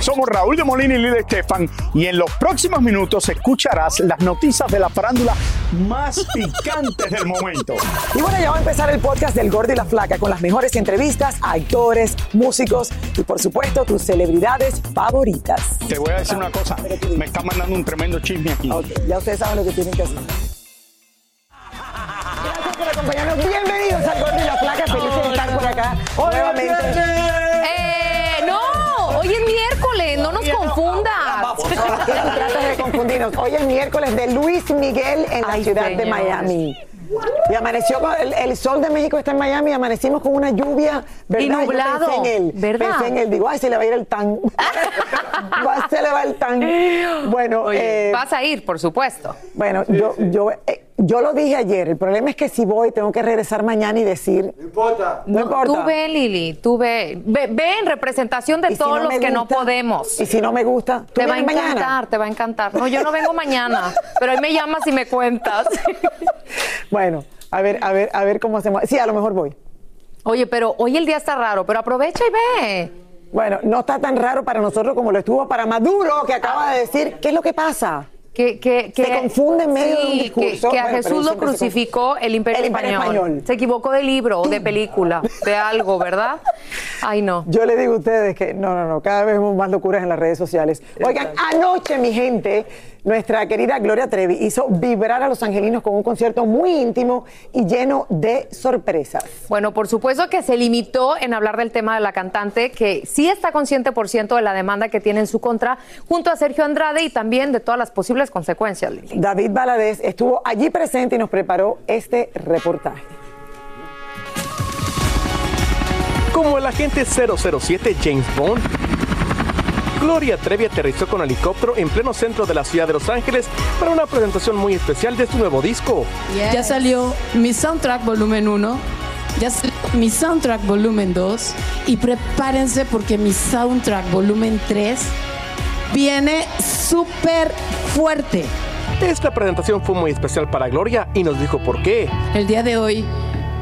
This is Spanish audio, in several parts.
Somos Raúl de Molina y Lidia Estefan y en los próximos minutos escucharás las noticias de la farándula más picantes del momento. Y bueno, ya va a empezar el podcast del Gordo y la Flaca con las mejores entrevistas a actores, músicos y por supuesto tus celebridades favoritas. Te voy a decir una cosa, me está mandando un tremendo chisme aquí. ya ustedes saben lo que tienen que hacer. Gracias por acompañarnos. Bienvenidos al Gordo y la Flaca. Felices de estar por acá nuevamente. Miércoles, no nos confundas. Tratas de confundirnos. Hoy es miércoles de Luis Miguel en la Ay, ciudad de. Miami. Y amaneció con el, el sol de México está en Miami, amanecimos con una lluvia, ¿verdad? Y Yo nublado, pensé en él, ¿verdad? Pensé en él, digo, ay, se le va a ir el tan. Se le va el tan. Bueno, Oye, eh, vas a ir, por supuesto. bueno, yo, yo, eh, yo lo dije ayer. El problema es que si voy, tengo que regresar mañana y decir. No importa. No, importa. Tú ve, Lili, tú ve. Ve, ve en representación de si todos no los que no podemos. Y si no me gusta, ¿tú Te va a encantar, mañana? te va a encantar. No, yo no vengo mañana, pero hoy me llamas y me cuentas. Bueno, a ver, a ver, a ver cómo hacemos. Sí, a lo mejor voy. Oye, pero hoy el día está raro, pero aprovecha y ve. Bueno, no está tan raro para nosotros como lo estuvo para Maduro, que acaba de decir, ¿qué es lo que pasa? Que, que, que, Se confunde en medio de un Sí, discurso. Que, a Bueno, Jesús lo crucificó el imperio, El Imperio español. Español. Se equivocó de libro o de película, de algo, ¿verdad? Ay, no. Yo le digo a ustedes que no, no, no, cada vez vemos más locuras en las redes sociales. Oigan, anoche, mi gente, nuestra querida Gloria Trevi hizo vibrar a los angelinos con un concierto muy íntimo y lleno de sorpresas. Bueno, por supuesto que se limitó en hablar del tema de la cantante, que sí está consciente por ciento de la demanda que tiene en su contra, junto a Sergio Andrade y también de todas las posibles consecuencias, Lili. David Valadez estuvo allí presente y nos preparó este reportaje. Como el agente 007 James Bond, Gloria Trevi aterrizó con helicóptero en pleno centro de la ciudad de Los Ángeles para una presentación muy especial de su nuevo disco. Ya salió mi soundtrack volumen 1, ya salió mi soundtrack volumen 2 y prepárense porque mi soundtrack volumen 3 viene súper fuerte. Esta presentación fue muy especial para Gloria y nos dijo por qué. El día de hoy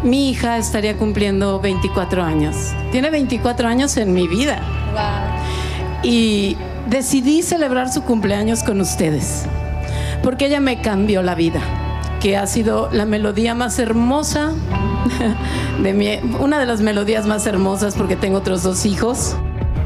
mi hija estaría cumpliendo 24 años. Tiene 24 años en mi vida. Y decidí celebrar su cumpleaños con ustedes, porque ella me cambió la vida, que ha sido la melodía más hermosa, de mi, una de las melodías más hermosas porque tengo otros dos hijos.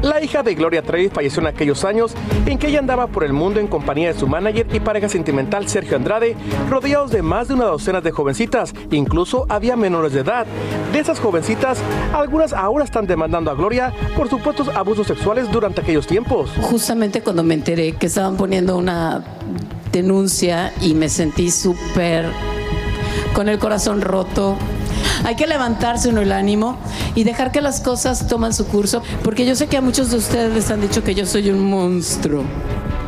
La hija de Gloria Trevi falleció en aquellos años en que ella andaba por el mundo en compañía de su manager y pareja sentimental Sergio Andrade, rodeados de más de una docena de jovencitas, incluso había menores de edad. De esas jovencitas, algunas ahora están demandando a Gloria por supuestos abusos sexuales durante aquellos tiempos. Justamente cuando me enteré que estaban poniendo una denuncia y me sentí súper con el corazón roto. Hay que levantarse uno el ánimo y dejar que las cosas toman su curso, porque yo sé que a muchos de ustedes les han dicho que yo soy un monstruo.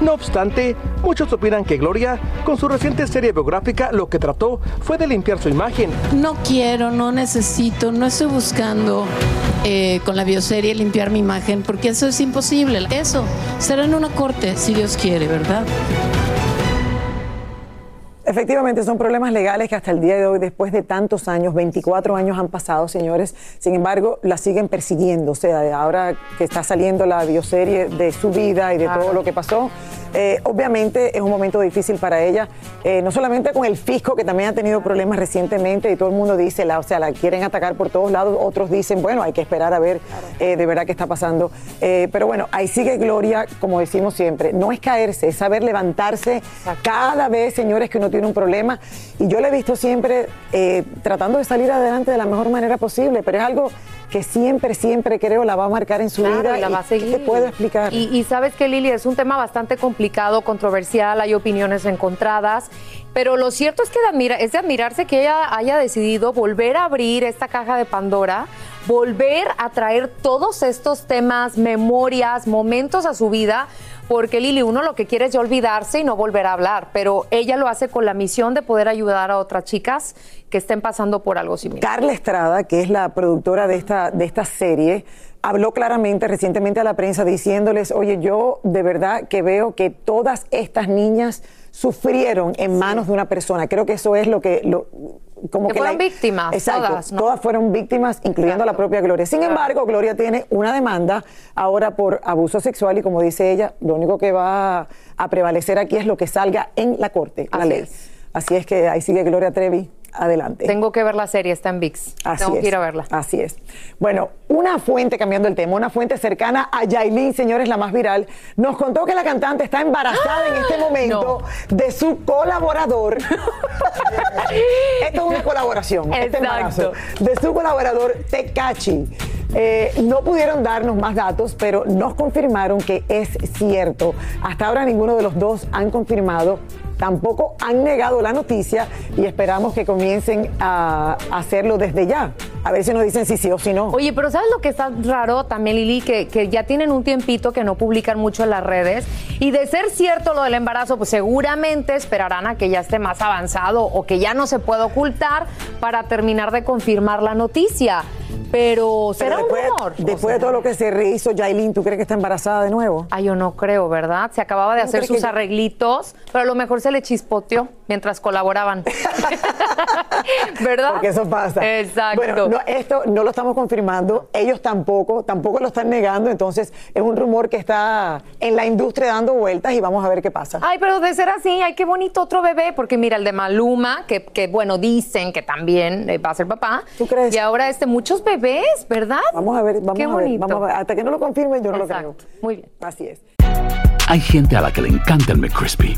No obstante, muchos opinan que Gloria, con su reciente serie biográfica, lo que trató fue de limpiar su imagen. No quiero, no necesito, no estoy buscando eh, con la bioserie limpiar mi imagen, porque eso es imposible. Eso será en una corte, si Dios quiere, ¿verdad? Efectivamente, son problemas legales que hasta el día de hoy, después de tantos años, 24 años han pasado, señores, sin embargo, la siguen persiguiendo. O sea, ahora que está saliendo la bioserie de su vida y de todo lo que pasó, eh, obviamente es un momento difícil para ella, eh, no solamente con el fisco, que también ha tenido problemas recientemente y todo el mundo dice, la, o sea, la quieren atacar por todos lados, otros dicen, bueno, hay que esperar a ver eh, de verdad qué está pasando. pero bueno, ahí sigue Gloria, como decimos siempre, no es caerse, es saber levantarse cada vez, señores, que uno tiene un problema. Y yo le he visto siempre tratando de salir adelante de la mejor manera posible, pero es algo que siempre, siempre creo la va a marcar en su vida. Y la va a seguir. ¿Qué te puedo explicar? Y, sabes que Lili es un tema bastante complicado, controversial, hay opiniones encontradas. Pero lo cierto es que es de admirarse que ella haya decidido volver a abrir esta caja de Pandora, volver a traer todos estos temas, memorias, momentos a su vida, porque Lili, uno lo que quiere es olvidarse y no volver a hablar, pero ella lo hace con la misión de poder ayudar a otras chicas que estén pasando por algo similar. Carla Estrada, que es la productora de esta, de esta serie, habló claramente recientemente a la prensa diciéndoles, oye, yo de verdad que veo que todas estas niñas sufrieron en manos de una persona. Creo que eso es lo que... Lo, como que, fueron víctimas, exacto, todas. Todas fueron víctimas, incluyendo a la propia Gloria. Sin embargo, Gloria tiene una demanda ahora por abuso sexual y como dice ella, lo único que va a prevalecer aquí es lo que salga en la corte, la ley. Así es que ahí sigue Gloria Trevi adelante. Tengo que ver la serie, está en VIX. Así Tengo es, que ir a verla. Así es. Bueno, una fuente, cambiando el tema, una fuente cercana a Yailin, señores, la más viral, nos contó que la cantante está embarazada en este momento de su colaborador. Esto es una colaboración, este embarazo. De su colaborador Tecachi. Eh, no pudieron darnos más datos, pero nos confirmaron que es cierto. Hasta ahora ninguno de los dos han confirmado tampoco han negado la noticia y esperamos que comiencen a hacerlo desde ya. A ver si nos dicen si sí o si no. Oye, pero ¿sabes lo que está raro también, Lili? Que, que ya tienen un tiempito que no publican mucho en las redes. Y de ser cierto lo del embarazo, pues seguramente esperarán a que ya esté más avanzado o que ya no se pueda ocultar para terminar de confirmar la noticia. Pero será un rumor. Después de todo lo que se rehizo, Jailin, ¿tú crees que está embarazada de nuevo? Ay, yo no creo, ¿verdad? Se acababa de hacer sus arreglitos, pero a lo mejor se le chispoteó mientras colaboraban. ¿Verdad? Porque eso pasa. Exacto. Bueno, no, esto no lo estamos confirmando, ellos tampoco, tampoco lo están negando, entonces es un rumor que está en la industria dando vueltas y vamos a ver qué pasa. Ay, pero de ser así, ay, qué bonito otro bebé, porque mira, el de Maluma, que, que bueno, dicen que también eh, va a ser papá. ¿Tú crees? Y ahora este, muchos bebés ¿verdad? Vamos a ver, vamos Qué a ver, bonito. vamos a ver. Hasta que no lo confirmen, yo no Exacto. lo creo. Muy bien. Así es. Hay gente a la que le encanta el McCrispy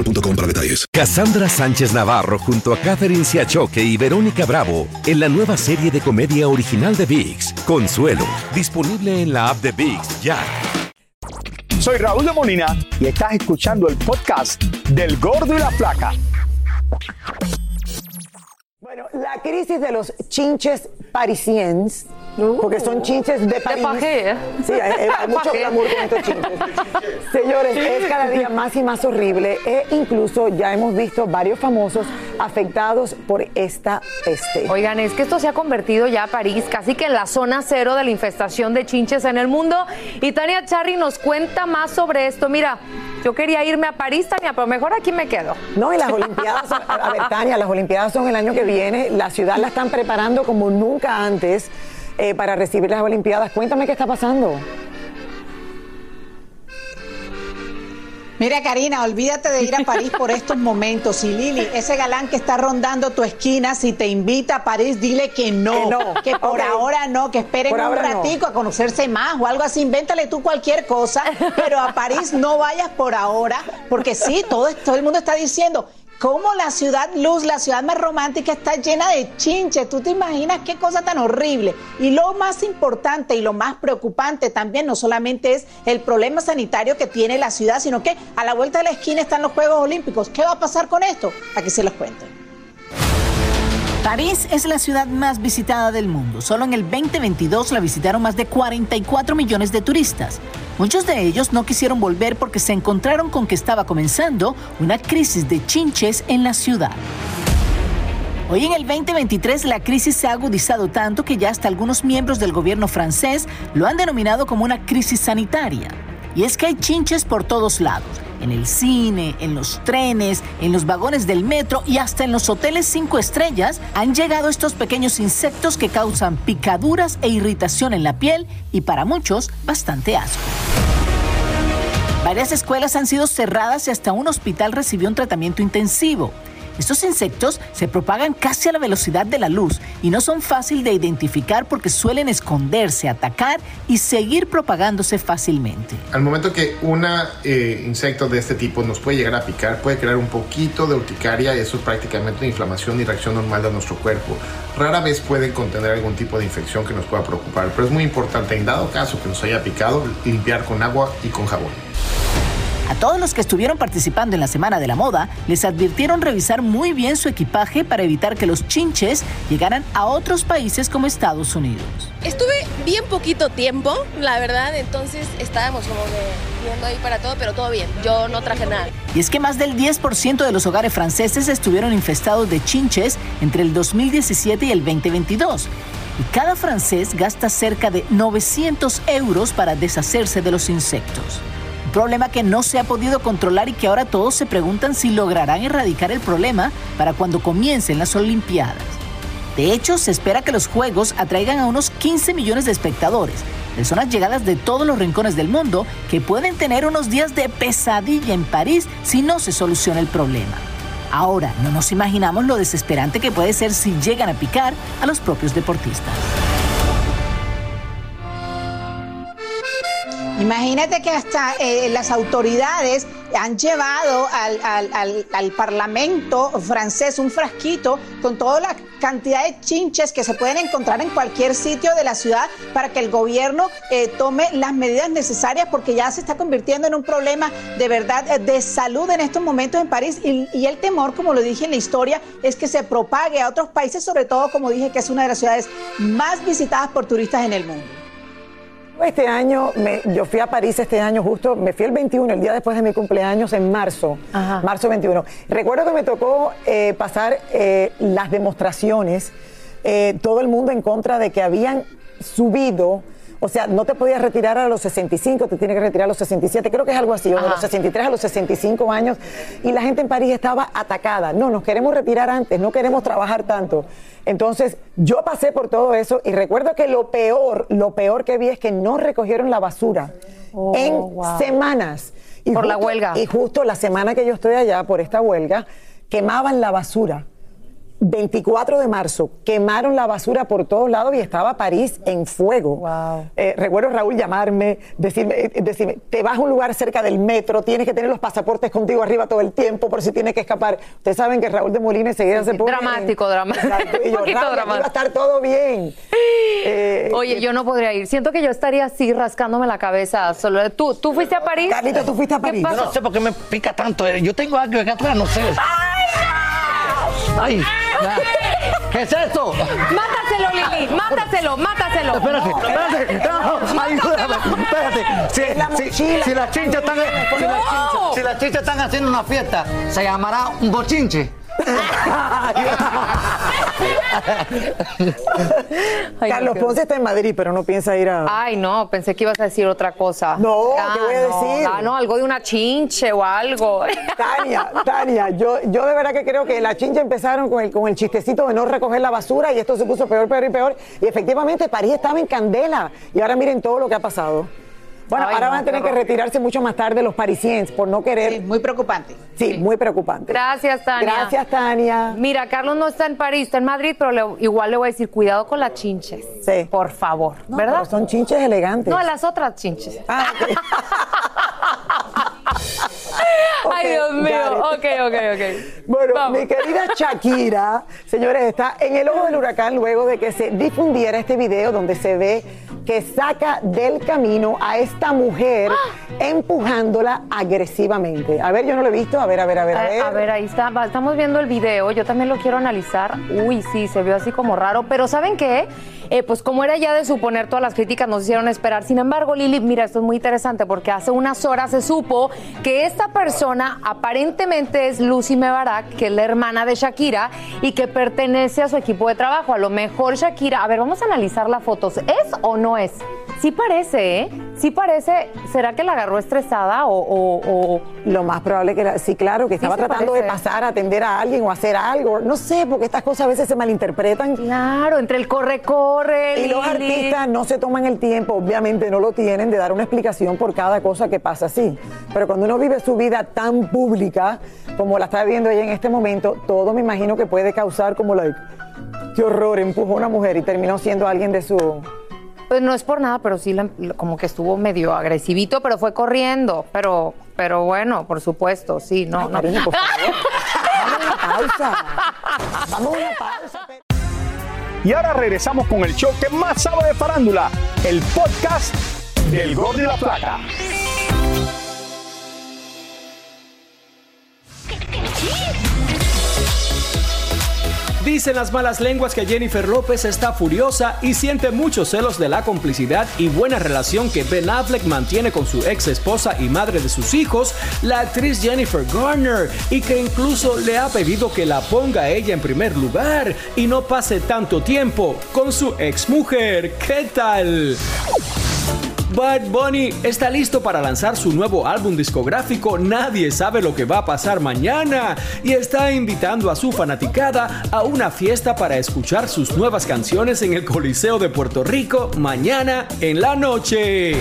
boostmobile.com para detalles. Cassandra Sánchez Navarro junto a Catherine Siachoque y Verónica Bravo en la nueva serie de comedia original de VIX, Consuelo, disponible en la app de VIX ya. Soy Raúl de Molina y estás escuchando el podcast del Gordo y la Flaca. Bueno, la crisis de los chinches porque son chinches de París. pajé, ¿eh? Sí, hay, hay mucho glamour con estos chinches. Señores, es cada día más y más horrible e incluso ya hemos visto varios famosos afectados por esta peste. Oigan, es que esto se ha convertido ya París casi que en la zona cero de la infestación de chinches en el mundo. Y Tania Charry nos cuenta más sobre esto. Mira, yo quería irme a París, Tania, pero mejor aquí me quedo. No, y las Olimpiadas, son- a a ver, Tania, las Olimpiadas son el año que viene. La ciudad la están preparando como nunca antes eh, para recibir las Olimpiadas. Cuéntame qué está pasando. Mira, Karina, olvídate de ir a París por estos momentos. Y Lili, ese galán que está rondando tu esquina, si te invita a París, dile que no. Que no. Que por ahora no, que esperen Por un no. ratico a conocerse más o algo así. Invéntale tú cualquier cosa, pero a París no vayas por ahora, porque sí, todo, todo el mundo está diciendo. Cómo la ciudad luz, la ciudad más romántica, está llena de chinches. ¿Tú te imaginas qué cosa tan horrible? Y lo más importante y lo más preocupante también no solamente es el problema sanitario que tiene la ciudad, sino que a la vuelta de la esquina están los Juegos Olímpicos. ¿Qué va a pasar con esto? Aquí se los cuento. París es la ciudad más visitada del mundo. Solo en el 2022 la visitaron más de 44 millones de turistas. Muchos de ellos no quisieron volver porque se encontraron con que estaba comenzando una crisis de chinches en la ciudad. Hoy en el 2023 la crisis se ha agudizado tanto que ya hasta algunos miembros del gobierno francés lo han denominado como una crisis sanitaria. Y es que hay chinches por todos lados, en el cine, en los trenes, en los vagones del metro y hasta en los hoteles cinco estrellas han llegado estos pequeños insectos que causan picaduras e irritación en la piel y para muchos bastante asco. Varias escuelas han sido cerradas y hasta un hospital recibió un tratamiento intensivo. Estos insectos se propagan casi a la velocidad de la luz y no son fácil de identificar porque suelen esconderse, atacar y seguir propagándose fácilmente. Al momento que un insecto de este tipo nos puede llegar a picar, puede crear un poquito de urticaria y eso es prácticamente una inflamación y reacción normal de nuestro cuerpo. Rara vez puede contener algún tipo de infección que nos pueda preocupar, pero es muy importante en dado caso que nos haya picado, limpiar con agua y con jabón. A todos los que estuvieron participando en la Semana de la Moda, les advirtieron revisar muy bien su equipaje para evitar que los chinches llegaran a otros países como Estados Unidos. Estuve bien poquito tiempo, la verdad, entonces estábamos como que viendo ahí para todo, pero todo bien. Yo no traje nada. Y es que más del 10% de los hogares franceses estuvieron infestados de chinches entre el 2017 y el 2022. Y cada francés gasta cerca de 900 euros para deshacerse de los insectos. Problema que no se ha podido controlar y que ahora todos se preguntan si lograrán erradicar el problema para cuando comiencen las Olimpiadas. De hecho, se espera que los Juegos atraigan a unos 15 millones de espectadores, personas llegadas de todos los rincones del mundo que pueden tener unos días de pesadilla en París si no se soluciona el problema. Ahora, no nos imaginamos lo desesperante que puede ser si llegan a picar a los propios deportistas. Imagínate que hasta eh, las autoridades han llevado al, al- al- Parlamento francés un frasquito con toda la cantidad de chinches que se pueden encontrar en cualquier sitio de la ciudad para que el gobierno eh, tome las medidas necesarias porque ya se está convirtiendo en un problema de verdad eh, de salud en estos momentos en París y el temor, como lo dije en la historia, es que se propague a otros países, sobre todo como dije que es una de las ciudades más visitadas por turistas en el mundo. Este año, me- yo fui a París este año justo, me fui el 21, el día después de mi cumpleaños, en marzo, marzo 21. Recuerdo que me tocó eh, pasar eh, las demostraciones, eh, todo el mundo en contra de que habían subido, o sea, no te podías retirar a los 65, te tienes que retirar a los 67, creo que es algo así, o de los 63 a los 65 años, y la gente en París estaba atacada. No, nos queremos retirar antes, no queremos trabajar tanto. Entonces, yo pasé por todo eso y recuerdo que lo peor, lo peor que vi es que no recogieron la basura Oh, en wow. semanas. Y Por la huelga. Y justo la semana que yo estoy allá por esta huelga, quemaban la basura. 24 de marzo, quemaron la basura por todos lados y estaba París en fuego. Eh, recuerdo Raúl llamarme, decirme, eh, decirme, te vas a un lugar cerca del metro, tienes que tener los pasaportes contigo arriba todo el tiempo por si tienes que escapar. Ustedes saben que Raúl de Molina enseguida se pone... Dramático, dramático. Exacto, y yo, Un poquito "Raúl, aquí dramático". va a estar todo bien. Eh, Oye, yo no podría ir. Siento que yo estaría así rascándome la cabeza. Solo tú, tú fuiste a París. Carlito, tú fuiste a París. Yo no sé por qué me pica tanto. Yo tengo algo acá atrás, no sé. ¡Ay! ya. ¿Qué es esto? Mátaselo, Lili, mátaselo, mátaselo. Espérate, espérate. No, ayúdame. Espérate. Si, Es la si- mochila. si las chinchas están, si las chinchas- si las chinchas están haciendo una fiesta, se llamará un bochinche. Carlos Ponce está en Madrid, pero no piensa ir a. Ay, no, pensé que ibas a decir otra cosa. No, Ah, ¿qué voy a no, decir? Ah, no, algo de una chinche o algo. Tania, Tania, yo, yo de verdad que creo que la chincha empezaron con el, con el chistecito de no recoger la basura y esto se puso peor, peor y peor. Y efectivamente París estaba en candela. Y ahora miren todo lo que ha pasado. Bueno, Ay, ahora no, van a tener que retirarse mucho más tarde los parisienses por no querer. muy preocupante. Sí, muy preocupante. Gracias, Tania. Gracias, Tania. Mira, Carlos no está en París, está en Madrid, pero le- igual le voy a decir, cuidado con las chinches. Sí. Por favor, No, ¿verdad? pero son chinches elegantes. No, las otras chinches. Ah. Ay, Dios mío. Ok, ok, ok. Bueno, Vamos. mi querida Shakira, señores, está en el ojo del huracán luego de que se difundiera este video donde se ve que saca del camino a esta mujer empujándola agresivamente. A ver, yo no lo he visto. A ver, a ver, a ver, a ver. Eh, A ver, ahí está. Estamos viendo el video. Yo también lo quiero analizar. Uy, sí, se vio así como raro. Pero ¿saben qué? Eh, pues como era ya de suponer, todas las críticas nos hicieron esperar. Sin embargo, Lili, mira, esto es muy interesante porque hace unas horas se supo que esta persona aparentemente es Lucy Mebarak, que es la hermana de Shakira y que pertenece a su equipo de trabajo. A lo mejor Shakira, a ver, vamos a analizar las fotos. ¿Es o no es? Sí parece, ¿eh? Sí parece. ¿Será que la agarró estresada o...? o- o- Lo más probable que era, sí, claro, que estaba tratando de pasar a atender a alguien o hacer algo. No sé, porque estas cosas a veces se malinterpretan. Claro, entre el corre-corre. Y los artistas no se toman el tiempo, obviamente no lo tienen, de dar una explicación por cada cosa que pasa así. Pero cuando uno vive su vida tan pública como la está viviendo ella en este momento, todo me imagino que puede causar como like, qué horror, empujó a una mujer y terminó siendo alguien de su... Pues no es por nada, pero sí la- como que estuvo medio agresivito, pero fue corriendo. Pero, pero bueno, por supuesto, sí, no, no. cariño, por favor. Vamos a una pausa. Vamos a una pausa. Y ahora regresamos con el show que más sabe de farándula, el podcast del Gordo y la Flaca. Dicen las malas lenguas que Jennifer López está furiosa y siente muchos celos de la complicidad y buena relación que Ben Affleck mantiene con su ex esposa y madre de sus hijos, la actriz Jennifer Garner, y que incluso le ha pedido que la ponga ella en primer lugar y no pase tanto tiempo con su ex mujer. ¿Qué tal? Bad Bunny está listo para lanzar su nuevo álbum discográfico Nadie sabe lo que va a pasar mañana y está invitando a su fanaticada a una fiesta para escuchar sus nuevas canciones en el Coliseo de Puerto Rico mañana en la noche.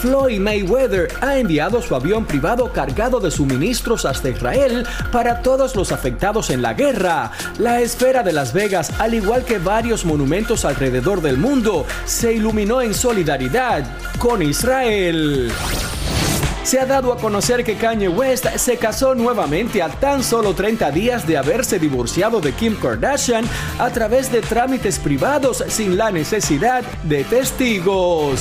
Floyd Mayweather ha enviado su avión privado cargado de suministros hasta Israel para todos los afectados en la guerra. La esfera de Las Vegas, al igual que varios monumentos alrededor del mundo, se iluminó en solidaridad con Israel. Se ha dado a conocer que Kanye West se casó nuevamente a tan solo 30 días de haberse divorciado de Kim Kardashian a través de trámites privados sin la necesidad de testigos.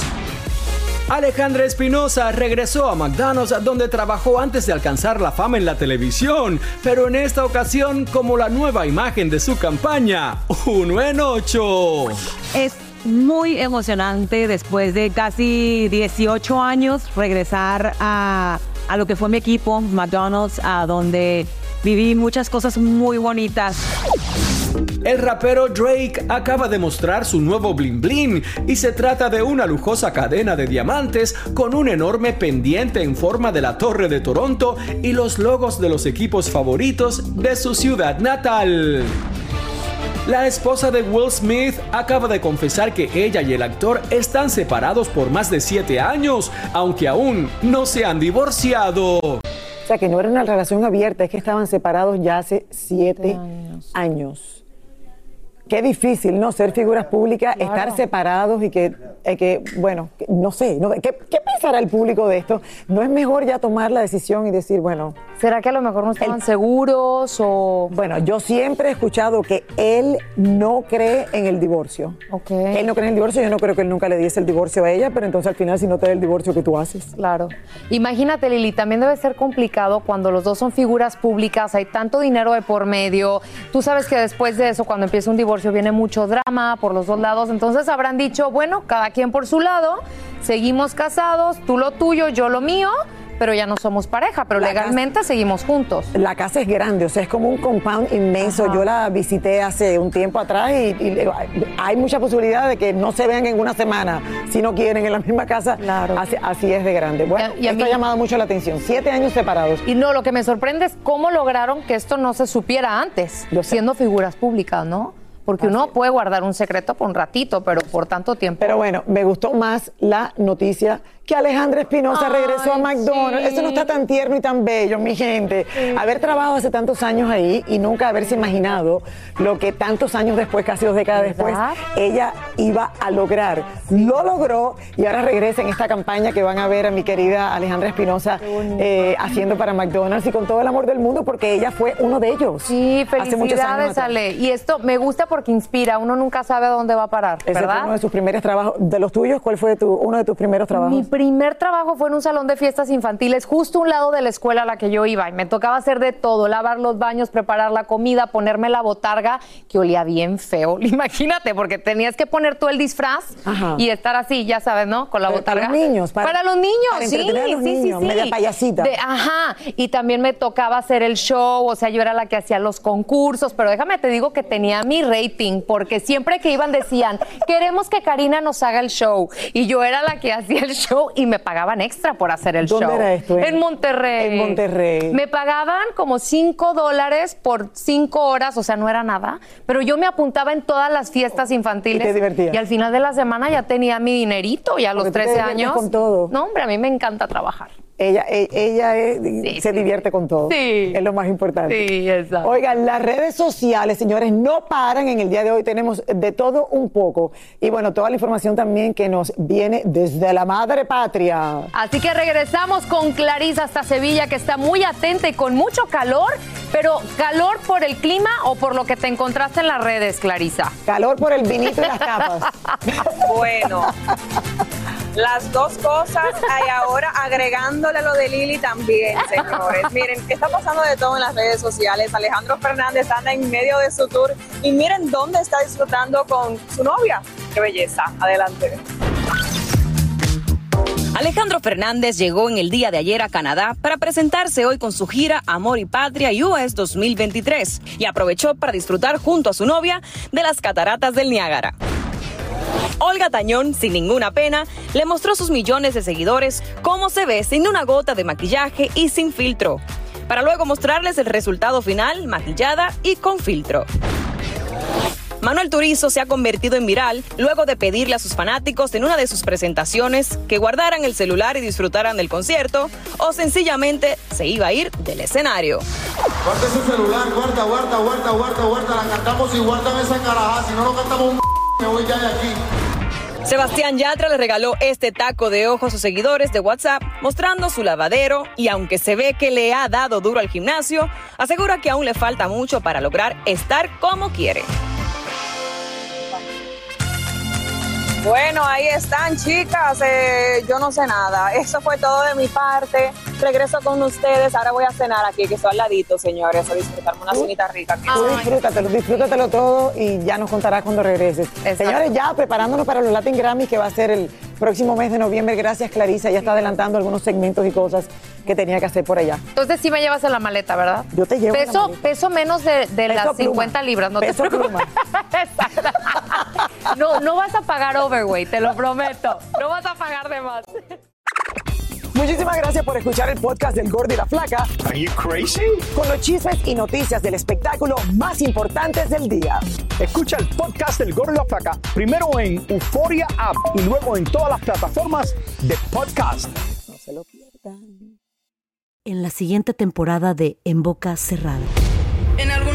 Alejandra Espinosa regresó a McDonald's donde trabajó antes de alcanzar la fama en la televisión, pero en esta ocasión como la nueva imagen de su campaña, uno en ocho. Es muy emocionante después de casi 18 años regresar a, a lo que fue mi equipo, McDonald's, a donde viví muchas cosas muy bonitas. El rapero Drake acaba de mostrar su nuevo bling bling y se trata de una lujosa cadena de diamantes con un enorme pendiente en forma de la Torre de Toronto y los logos de los equipos favoritos de su ciudad natal. La esposa de Will Smith acaba de confesar que ella y el actor están separados por más de 7 años, aunque aún no se han divorciado. O sea, que no era una relación abierta, es que estaban separados ya hace siete años. Qué difícil, ¿no? Ser figuras públicas, estar separados y que, eh, que bueno, no sé, no- ¿qué, ¿qué pensará el público de esto? ¿No es mejor ya tomar la decisión y decir, bueno... ¿Será que a lo mejor no estaban seguros o...? Bueno, yo siempre he escuchado que él no cree en el divorcio. Ok. Él no cree en el divorcio, yo no creo que él nunca le diese el divorcio a ella, pero entonces al final si no te da el divorcio, ¿qué tú haces? Claro. Imagínate, Lili, también debe ser complicado cuando los dos son figuras públicas, hay tanto dinero de por medio. Tú sabes que después de eso, cuando empieza un divorcio, divorcio viene mucho drama por los dos lados, entonces habrán dicho, bueno, cada quien por su lado, seguimos casados, tú lo tuyo, yo lo mío, pero ya no somos pareja, pero La legalmente seguimos juntos. La casa es grande, o sea, es como un compound inmenso. Yo la visité hace un tiempo atrás y, hay mucha posibilidad de que no se vean en una semana, si no quieren, en la misma casa. Así, así es de grande. Bueno, Y a- y a esto mí- ha llamado mucho la atención. Siete años separados. Y no, lo que me sorprende es cómo lograron que esto no se supiera antes, siendo figuras públicas, ¿no? Porque uno puede guardar un secreto por un ratito, pero por tanto tiempo. Pero bueno, me gustó más la noticia que Alejandra Espinosa regresó a McDonald's. Eso no está tan tierno y tan bello, mi gente. Haber trabajado hace tantos años ahí y nunca haberse imaginado lo que tantos años después, casi dos décadas después, ella iba a lograr. Lo logró y ahora regresa en esta campaña que van a ver a mi querida Alejandra Espinosa eh, haciendo para McDonald's y con todo el amor del mundo porque ella fue uno de ellos. Sí, felicidades. Ale. Y esto me gusta porque inspira, uno nunca sabe a dónde va a parar, Ese fue ¿verdad? uno de sus primeros trabajos. ¿De los tuyos? ¿Cuál fue tu, uno de tus primeros trabajos? Mi primer trabajo fue en un salón de fiestas infantiles, justo a un lado de la escuela a la que yo iba. Y me tocaba hacer de todo: lavar los baños, preparar la comida, ponerme la botarga, que olía bien feo. Imagínate, porque tenías que poner tú el disfraz Ajá. y estar así, ya sabes, ¿no? Con la botarga. para los niños, para- los niños, para sí. a los sí, sí, niños, sí. media payasita. De- ajá. Y también me tocaba hacer el show, o sea, yo era la que hacía los concursos, pero déjame te digo que tenía mi rating, porque siempre que iban decían, queremos que Karina nos haga el show. Y yo era la que hacía el show y me pagaban extra por hacer el ¿Dónde show. era esto? En Monterrey. En Monterrey. Me pagaban como 5 dólares por 5 horas, o sea, no era nada, pero yo me apuntaba en todas las fiestas infantiles. Y te divertías. Y al final de la semana ya tenía mi dinerito, ya a los Porque tú te 13 diviertes años. con todo. No, hombre, a mí me encanta trabajar. Ella, e- ella es- se divierte con todo. Sí. Es lo más importante. Sí, exacto. Oigan, las redes sociales, señores, no paran. En el día de hoy tenemos de todo un poco. Y bueno, toda la información también que nos viene desde la madre patria. Así que regresamos con Clarisa hasta Sevilla, que está muy atenta y con mucho calor, pero calor por el clima o por lo que te encontraste en las redes, Clarisa. Calor por el vinito y las tapas. Bueno, las dos cosas y ahora agregándole lo de Lili también, señores. Miren, está pasando de todo en las redes sociales. Alejandro Fernández anda en medio de su tour y miren dónde está disfrutando con su novia. Qué belleza. Adelante. Alejandro Fernández llegó en el día de ayer a Canadá para presentarse hoy con su gira Amor y Patria US 2023 y aprovechó para disfrutar junto a su novia de las cataratas del Niágara. Olga Tañón, sin ninguna pena, le mostró a sus millones de seguidores cómo se ve sin una gota de maquillaje y sin filtro, para luego mostrarles el resultado final maquillada y con filtro. Manuel Turizo se ha convertido en viral luego de pedirle a sus fanáticos en una de sus presentaciones que guardaran el celular y disfrutaran del concierto o sencillamente se iba a ir del escenario. Guarda su celular, guarda, guarda, guarda, guarda, guarda, la cantamos y guárdame esa carajada, si no lo cantamos un Sebastián Yatra le regaló este taco de ojos a sus seguidores de WhatsApp mostrando su lavadero y aunque se ve que le ha dado duro al gimnasio, asegura que aún le falta mucho para lograr estar como quiere. Bueno, ahí están, chicas. Eh, yo no sé nada. Eso fue todo de mi parte. Regreso con ustedes. Ahora voy a cenar aquí, que estoy al ladito, señores, a disfrutarme una cenita rica. aquí. Tú disfrútatelo, disfrútatelo todo y ya nos contarás cuando regreses. Señores, ya preparándonos para los Latin Grammys que va a ser el próximo mes de noviembre. Gracias, Clarisa. Ya está adelantando algunos segmentos y cosas que tenía que hacer por allá. Entonces sí me llevas en la maleta, ¿verdad? Yo te llevo en la Peso, maleta. peso menos de, de Peso las pluma. 50 libras, no Peso te preocupes. Exacto. No, no vas a pagar overweight, te lo prometo. No vas a pagar de más. Muchísimas gracias por escuchar el podcast del Gordo y la Flaca. Are you crazy? Con los chismes y noticias del espectáculo más importantes del día. Escucha el podcast del Gordo y la Flaca primero en Euforia App y luego en todas las plataformas de podcast. No se lo pierdan. En la siguiente temporada de En Boca Cerrada. En alguna